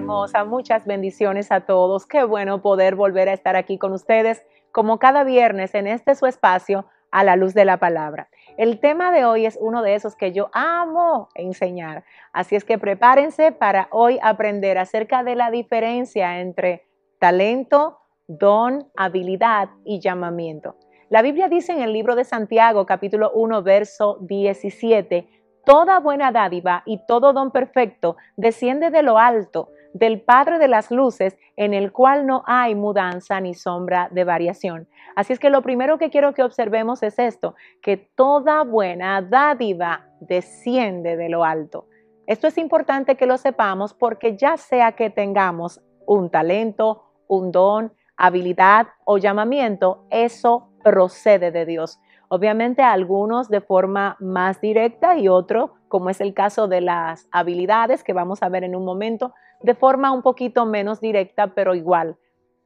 muchas bendiciones a todos. Qué bueno poder volver a estar aquí con ustedes como cada viernes en este su espacio a la luz de la palabra. El tema de hoy es uno de esos que yo amo enseñar. Así es que prepárense para hoy aprender acerca de la diferencia entre talento, don, habilidad y llamamiento. La Biblia dice en el libro de Santiago capítulo 1 verso 17, Toda buena dádiva y todo don perfecto desciende de lo alto, del Padre de las Luces, en el cual no hay mudanza ni sombra de variación. Así es que lo primero que quiero que observemos es esto, que toda buena dádiva desciende de lo alto. Esto es importante que lo sepamos porque ya sea que tengamos un talento, un don, habilidad o llamamiento, eso procede de Dios. Obviamente algunos de forma más directa y otro, como es el caso de las habilidades que vamos a ver en un momento, de forma un poquito menos directa, pero igual,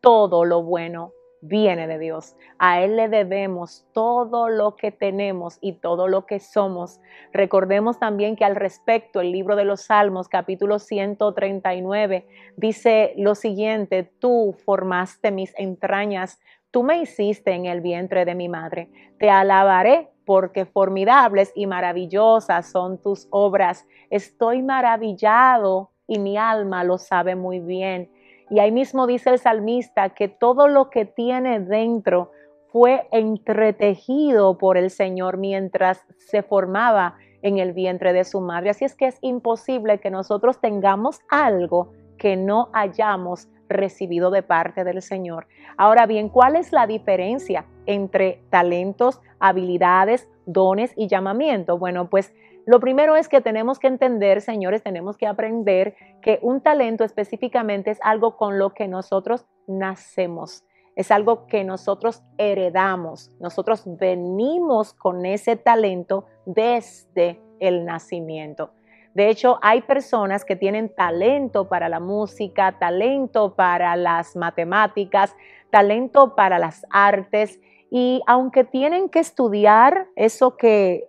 todo lo bueno viene de Dios. A Él le debemos todo lo que tenemos y todo lo que somos. Recordemos también que al respecto el libro de los Salmos capítulo 139 dice lo siguiente, tú formaste mis entrañas, tú me hiciste en el vientre de mi madre. Te alabaré porque formidables y maravillosas son tus obras. Estoy maravillado y mi alma lo sabe muy bien. Y ahí mismo dice el salmista que todo lo que tiene dentro fue entretejido por el Señor mientras se formaba en el vientre de su madre. Así es que es imposible que nosotros tengamos algo que no hayamos recibido de parte del Señor. Ahora bien, ¿cuál es la diferencia entre talentos, habilidades, dones y llamamiento? Bueno, pues lo primero es que tenemos que entender, señores, tenemos que aprender que un talento específicamente es algo con lo que nosotros nacemos. Es algo que nosotros heredamos. Nosotros venimos con ese talento desde el nacimiento. De hecho, hay personas que tienen talento para la música, talento para las matemáticas, talento para las artes y aunque tienen que estudiar eso que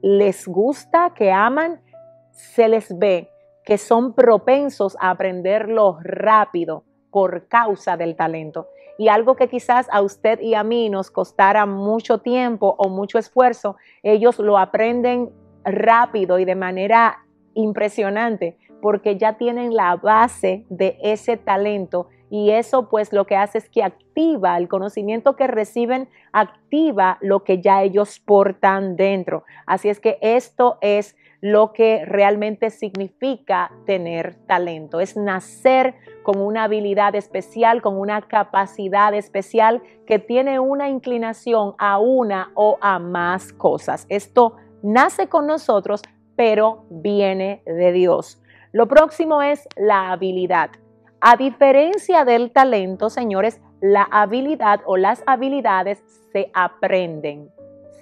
les gusta, que aman, se les ve que son propensos a aprenderlo rápido por causa del talento. Y algo que quizás a usted y a mí nos costara mucho tiempo o mucho esfuerzo, ellos lo aprenden rápido y de manera impresionante porque ya tienen la base de ese talento y eso pues lo que hace es que activa el conocimiento que reciben, activa lo que ya ellos portan dentro. Así es que esto es lo que realmente significa tener talento, es nacer con una habilidad especial, con una capacidad especial que tiene una inclinación a una o a más cosas. Esto nace con nosotros, pero viene de Dios. Lo próximo es la habilidad. A diferencia del talento, señores, la habilidad o las habilidades se aprenden,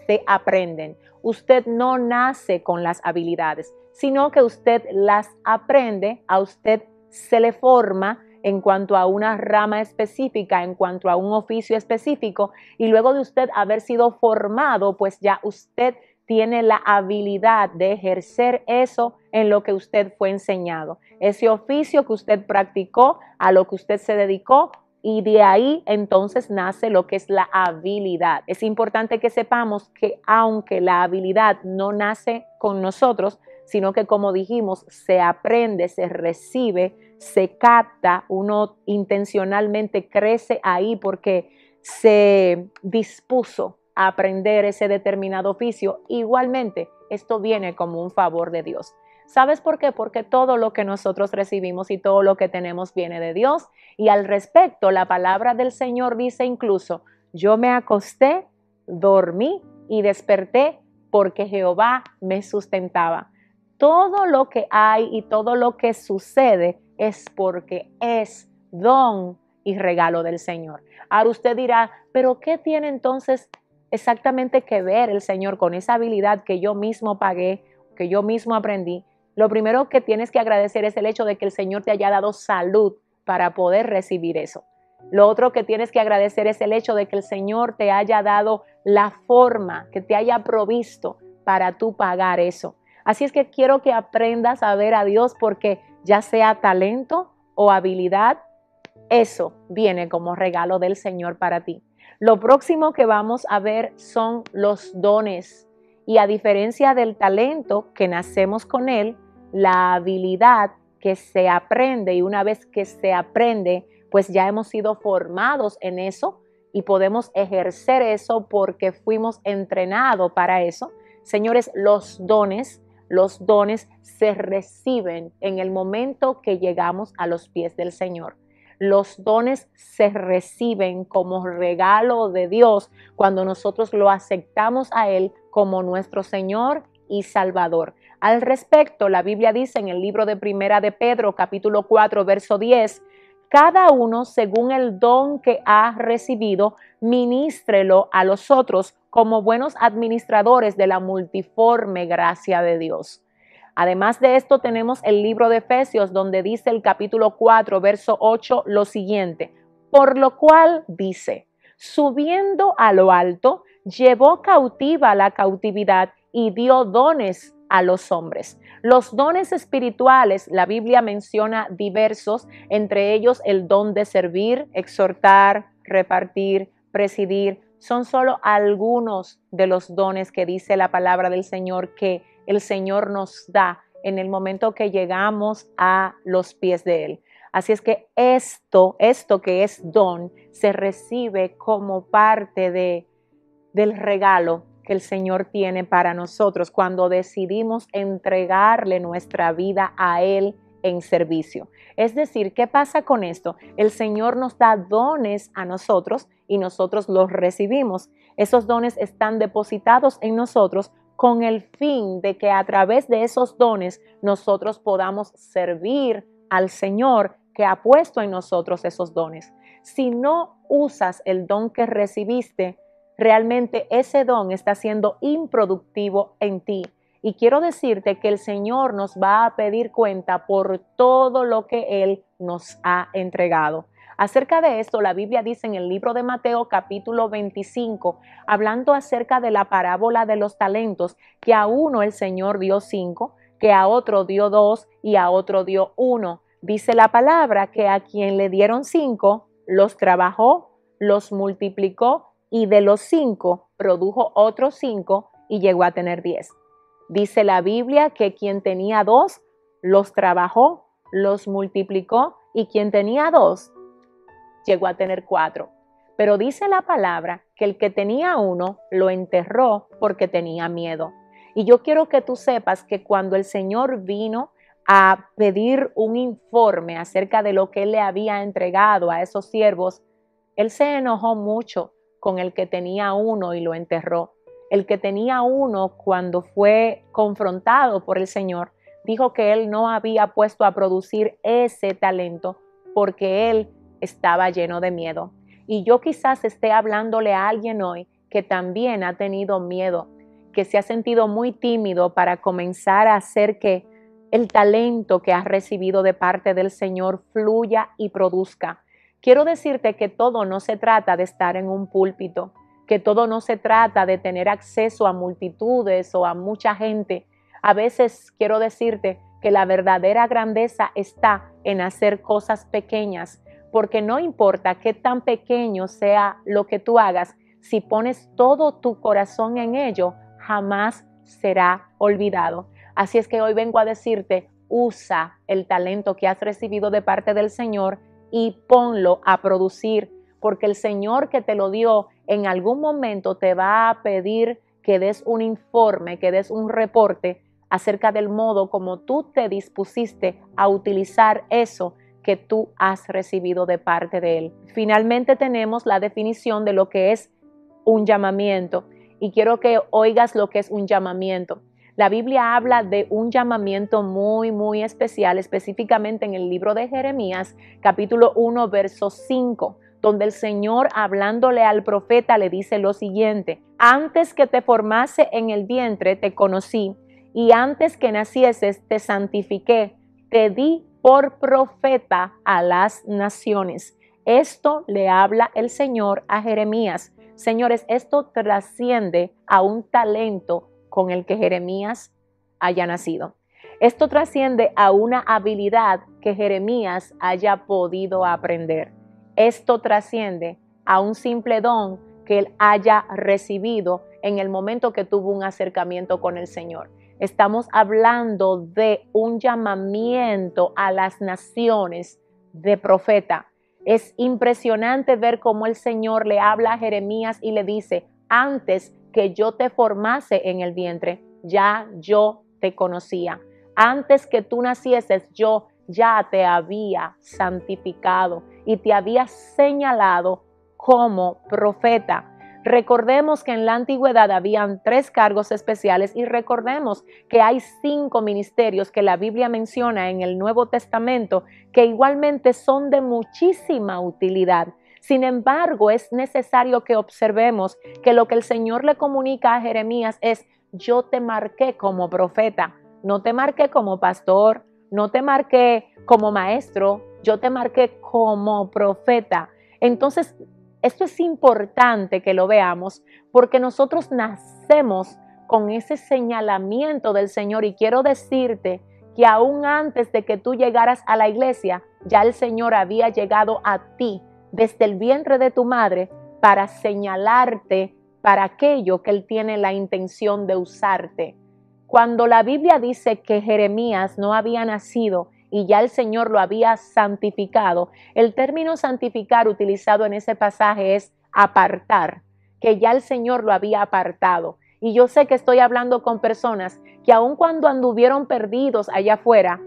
se aprenden. Usted no nace con las habilidades, sino que usted las aprende, a usted se le forma en cuanto a una rama específica, en cuanto a un oficio específico, y luego de usted haber sido formado, pues ya usted tiene la habilidad de ejercer eso en lo que usted fue enseñado. Ese oficio que usted practicó, a lo que usted se dedicó, y de ahí entonces nace lo que es la habilidad. Es importante que sepamos que aunque la habilidad no nace con nosotros, sino que como dijimos, se aprende, se recibe, se capta, uno intencionalmente crece ahí porque se dispuso aprender ese determinado oficio, igualmente esto viene como un favor de Dios. ¿Sabes por qué? Porque todo lo que nosotros recibimos y todo lo que tenemos viene de Dios. Y al respecto, la palabra del Señor dice incluso, yo me acosté, dormí y desperté porque Jehová me sustentaba. Todo lo que hay y todo lo que sucede es porque es don y regalo del Señor. Ahora usted dirá, pero ¿qué tiene entonces exactamente que ver el Señor con esa habilidad que yo mismo pagué, que yo mismo aprendí, lo primero que tienes que agradecer es el hecho de que el Señor te haya dado salud para poder recibir eso. Lo otro que tienes que agradecer es el hecho de que el Señor te haya dado la forma, que te haya provisto para tú pagar eso. Así es que quiero que aprendas a ver a Dios porque ya sea talento o habilidad, eso viene como regalo del Señor para ti. Lo próximo que vamos a ver son los dones. Y a diferencia del talento que nacemos con él, la habilidad que se aprende y una vez que se aprende, pues ya hemos sido formados en eso y podemos ejercer eso porque fuimos entrenados para eso. Señores, los dones, los dones se reciben en el momento que llegamos a los pies del Señor. Los dones se reciben como regalo de Dios cuando nosotros lo aceptamos a Él como nuestro Señor y Salvador. Al respecto, la Biblia dice en el libro de Primera de Pedro, capítulo 4, verso 10, cada uno según el don que ha recibido, ministrelo a los otros como buenos administradores de la multiforme gracia de Dios. Además de esto tenemos el libro de Efesios donde dice el capítulo 4, verso 8 lo siguiente, por lo cual dice, subiendo a lo alto, llevó cautiva la cautividad y dio dones a los hombres. Los dones espirituales, la Biblia menciona diversos, entre ellos el don de servir, exhortar, repartir, presidir. Son solo algunos de los dones que dice la palabra del Señor que el Señor nos da en el momento que llegamos a los pies de Él. Así es que esto, esto que es don, se recibe como parte de, del regalo que el Señor tiene para nosotros cuando decidimos entregarle nuestra vida a Él en servicio. Es decir, ¿qué pasa con esto? El Señor nos da dones a nosotros y nosotros los recibimos. Esos dones están depositados en nosotros con el fin de que a través de esos dones nosotros podamos servir al Señor que ha puesto en nosotros esos dones. Si no usas el don que recibiste, realmente ese don está siendo improductivo en ti. Y quiero decirte que el Señor nos va a pedir cuenta por todo lo que Él nos ha entregado. Acerca de esto, la Biblia dice en el libro de Mateo capítulo 25, hablando acerca de la parábola de los talentos, que a uno el Señor dio cinco, que a otro dio dos y a otro dio uno. Dice la palabra que a quien le dieron cinco, los trabajó, los multiplicó y de los cinco produjo otros cinco y llegó a tener diez. Dice la Biblia que quien tenía dos, los trabajó, los multiplicó y quien tenía dos, llegó a tener cuatro. Pero dice la palabra que el que tenía uno lo enterró porque tenía miedo. Y yo quiero que tú sepas que cuando el Señor vino a pedir un informe acerca de lo que él le había entregado a esos siervos, él se enojó mucho con el que tenía uno y lo enterró. El que tenía uno cuando fue confrontado por el Señor, dijo que él no había puesto a producir ese talento porque él estaba lleno de miedo. Y yo quizás esté hablándole a alguien hoy que también ha tenido miedo, que se ha sentido muy tímido para comenzar a hacer que el talento que has recibido de parte del Señor fluya y produzca. Quiero decirte que todo no se trata de estar en un púlpito, que todo no se trata de tener acceso a multitudes o a mucha gente. A veces quiero decirte que la verdadera grandeza está en hacer cosas pequeñas, porque no importa qué tan pequeño sea lo que tú hagas, si pones todo tu corazón en ello, jamás será olvidado. Así es que hoy vengo a decirte, usa el talento que has recibido de parte del Señor y ponlo a producir, porque el Señor que te lo dio en algún momento te va a pedir que des un informe, que des un reporte acerca del modo como tú te dispusiste a utilizar eso que tú has recibido de parte de Él. Finalmente tenemos la definición de lo que es un llamamiento y quiero que oigas lo que es un llamamiento. La Biblia habla de un llamamiento muy, muy especial, específicamente en el libro de Jeremías, capítulo 1, verso 5, donde el Señor hablándole al profeta le dice lo siguiente, antes que te formase en el vientre te conocí y antes que nacieses te santifiqué, te di por profeta a las naciones. Esto le habla el Señor a Jeremías. Señores, esto trasciende a un talento con el que Jeremías haya nacido. Esto trasciende a una habilidad que Jeremías haya podido aprender. Esto trasciende a un simple don que él haya recibido en el momento que tuvo un acercamiento con el Señor. Estamos hablando de un llamamiento a las naciones de profeta. Es impresionante ver cómo el Señor le habla a Jeremías y le dice, antes que yo te formase en el vientre, ya yo te conocía. Antes que tú nacieses, yo ya te había santificado y te había señalado como profeta. Recordemos que en la antigüedad habían tres cargos especiales y recordemos que hay cinco ministerios que la Biblia menciona en el Nuevo Testamento que igualmente son de muchísima utilidad. Sin embargo, es necesario que observemos que lo que el Señor le comunica a Jeremías es, yo te marqué como profeta, no te marqué como pastor, no te marqué como maestro, yo te marqué como profeta. Entonces, esto es importante que lo veamos porque nosotros nacemos con ese señalamiento del Señor y quiero decirte que aún antes de que tú llegaras a la iglesia, ya el Señor había llegado a ti desde el vientre de tu madre para señalarte para aquello que Él tiene la intención de usarte. Cuando la Biblia dice que Jeremías no había nacido y ya el Señor lo había santificado. El término santificar utilizado en ese pasaje es apartar, que ya el Señor lo había apartado. Y yo sé que estoy hablando con personas que aun cuando anduvieron perdidos allá afuera,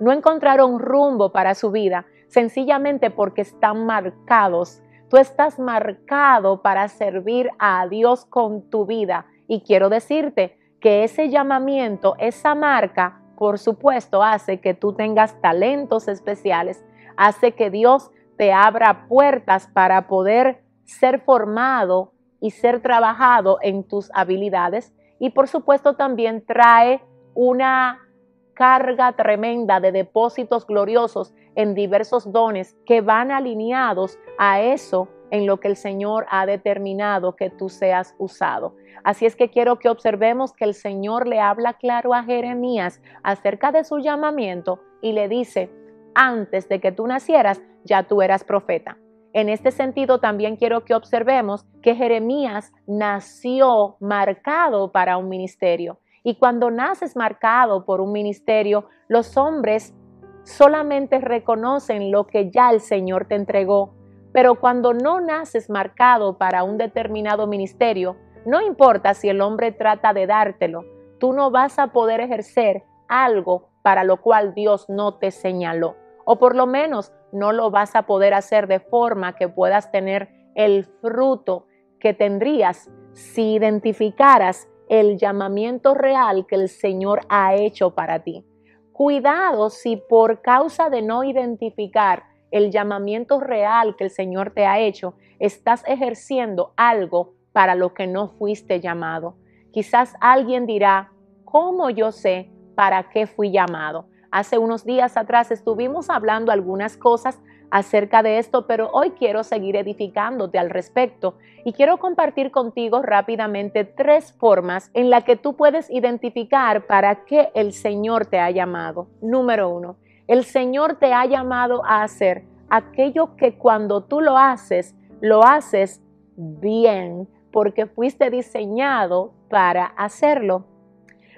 no encontraron rumbo para su vida, sencillamente porque están marcados. Tú estás marcado para servir a Dios con tu vida. Y quiero decirte que ese llamamiento, esa marca, por supuesto, hace que tú tengas talentos especiales, hace que Dios te abra puertas para poder ser formado y ser trabajado en tus habilidades. Y por supuesto también trae una carga tremenda de depósitos gloriosos en diversos dones que van alineados a eso en lo que el Señor ha determinado que tú seas usado. Así es que quiero que observemos que el Señor le habla claro a Jeremías acerca de su llamamiento y le dice, antes de que tú nacieras, ya tú eras profeta. En este sentido, también quiero que observemos que Jeremías nació marcado para un ministerio. Y cuando naces marcado por un ministerio, los hombres solamente reconocen lo que ya el Señor te entregó pero cuando no naces marcado para un determinado ministerio, no importa si el hombre trata de dártelo, tú no vas a poder ejercer algo para lo cual Dios no te señaló. O por lo menos no lo vas a poder hacer de forma que puedas tener el fruto que tendrías si identificaras el llamamiento real que el Señor ha hecho para ti. Cuidado si por causa de no identificar el llamamiento real que el Señor te ha hecho, estás ejerciendo algo para lo que no fuiste llamado. Quizás alguien dirá, ¿cómo yo sé para qué fui llamado? Hace unos días atrás estuvimos hablando algunas cosas acerca de esto, pero hoy quiero seguir edificándote al respecto y quiero compartir contigo rápidamente tres formas en las que tú puedes identificar para qué el Señor te ha llamado. Número uno, el Señor te ha llamado a hacer aquello que cuando tú lo haces, lo haces bien, porque fuiste diseñado para hacerlo.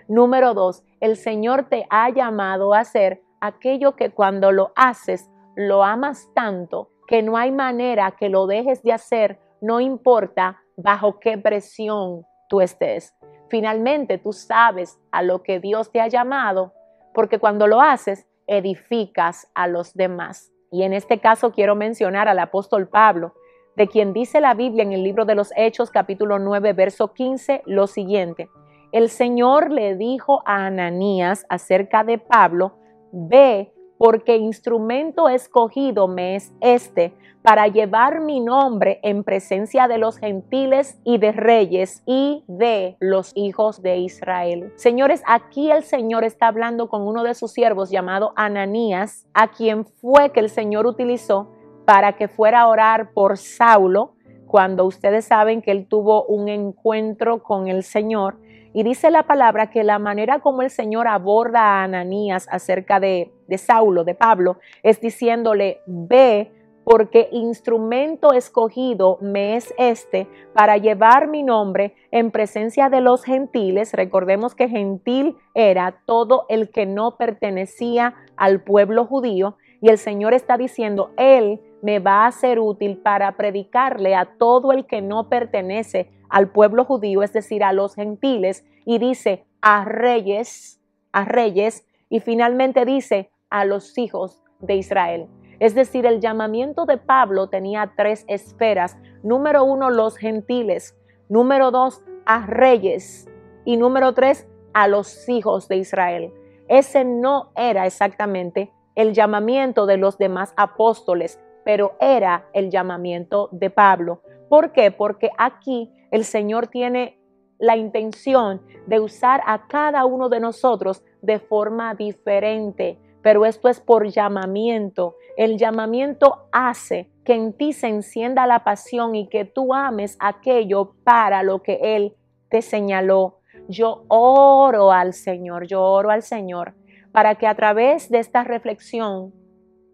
Número dos, el Señor te ha llamado a hacer aquello que cuando lo haces, lo amas tanto que no hay manera que lo dejes de hacer, no importa bajo qué presión tú estés. Finalmente tú sabes a lo que Dios te ha llamado, porque cuando lo haces, edificas a los demás. Y en este caso quiero mencionar al apóstol Pablo, de quien dice la Biblia en el libro de los Hechos capítulo 9 verso 15 lo siguiente. El Señor le dijo a Ananías acerca de Pablo, ve porque instrumento escogido me es este para llevar mi nombre en presencia de los gentiles y de reyes y de los hijos de Israel. Señores, aquí el Señor está hablando con uno de sus siervos llamado Ananías, a quien fue que el Señor utilizó para que fuera a orar por Saulo, cuando ustedes saben que él tuvo un encuentro con el Señor. Y dice la palabra que la manera como el Señor aborda a Ananías acerca de, de Saulo, de Pablo, es diciéndole, ve porque instrumento escogido me es este para llevar mi nombre en presencia de los gentiles. Recordemos que gentil era todo el que no pertenecía al pueblo judío y el Señor está diciendo, Él me va a ser útil para predicarle a todo el que no pertenece al pueblo judío, es decir, a los gentiles, y dice a reyes, a reyes, y finalmente dice a los hijos de Israel. Es decir, el llamamiento de Pablo tenía tres esferas. Número uno, los gentiles. Número dos, a reyes. Y número tres, a los hijos de Israel. Ese no era exactamente el llamamiento de los demás apóstoles, pero era el llamamiento de Pablo. ¿Por qué? Porque aquí el Señor tiene la intención de usar a cada uno de nosotros de forma diferente pero esto es por llamamiento. El llamamiento hace que en ti se encienda la pasión y que tú ames aquello para lo que Él te señaló. Yo oro al Señor, yo oro al Señor para que a través de esta reflexión,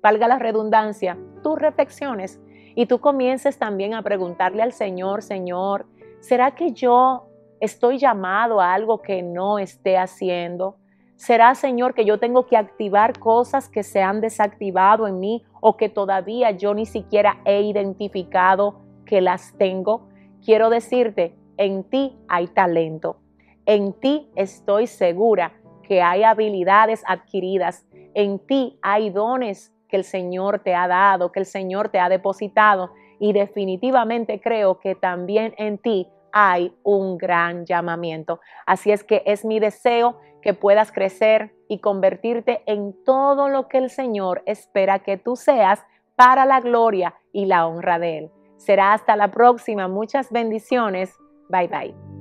valga la redundancia, tú reflexiones y tú comiences también a preguntarle al Señor, Señor, ¿será que yo estoy llamado a algo que no esté haciendo? ¿Será, Señor, que yo tengo que activar cosas que se han desactivado en mí o que todavía yo ni siquiera he identificado que las tengo? Quiero decirte, en ti hay talento. En ti estoy segura que hay habilidades adquiridas. En ti hay dones que el Señor te ha dado, que el Señor te ha depositado. Y definitivamente creo que también en ti hay un gran llamamiento. Así es que es mi deseo que puedas crecer y convertirte en todo lo que el Señor espera que tú seas para la gloria y la honra de Él. Será hasta la próxima. Muchas bendiciones. Bye bye.